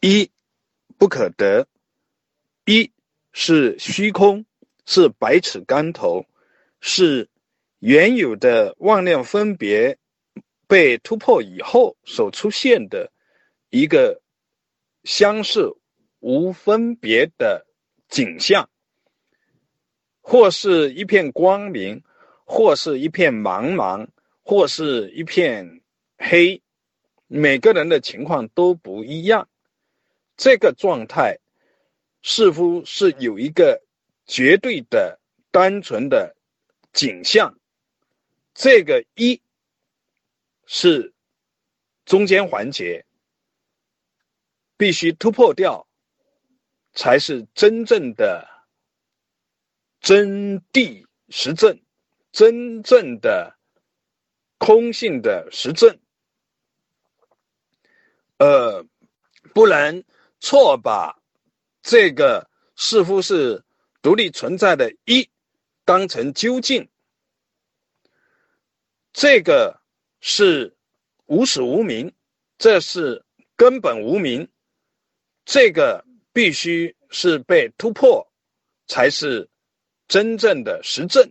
一不可得，一是虚空，是百尺竿头，是原有的妄念分别被突破以后所出现的一个相似无分别的景象，或是一片光明，或是一片茫茫，或是一片黑，每个人的情况都不一样。这个状态似乎是有一个绝对的、单纯的景象，这个一是中间环节，必须突破掉，才是真正的真谛实证，真正的空性的实证，呃，不然。错把这个似乎是独立存在的“一”当成究竟，这个是无始无明，这是根本无明，这个必须是被突破，才是真正的实证。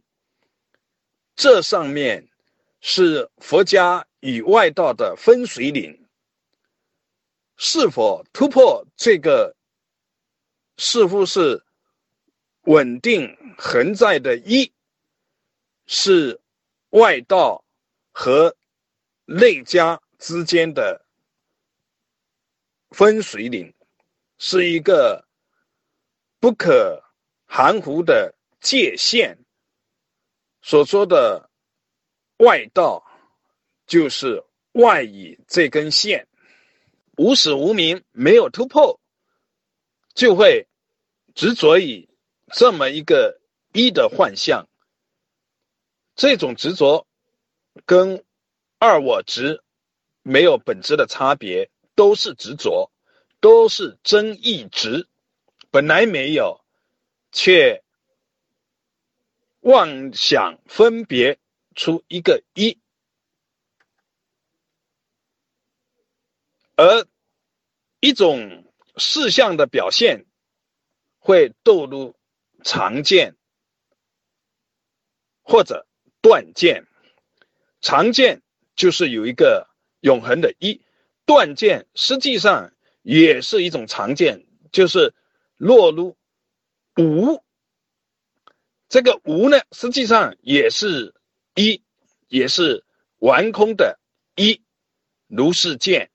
这上面是佛家与外道的分水岭。是否突破这个似乎是稳定恒在的“一”，是外道和内家之间的分水岭，是一个不可含糊的界限。所说的外道，就是外以这根线。无始无明，没有突破，就会执着于这么一个一的幻象。这种执着跟二我执没有本质的差别，都是执着，都是真意执，本来没有，却妄想分别出一个一。而一种事项的表现，会堕入常见或者断见。常见就是有一个永恒的一，断见实际上也是一种常见，就是落入无。这个无呢，实际上也是一，也是完空的一，如是见。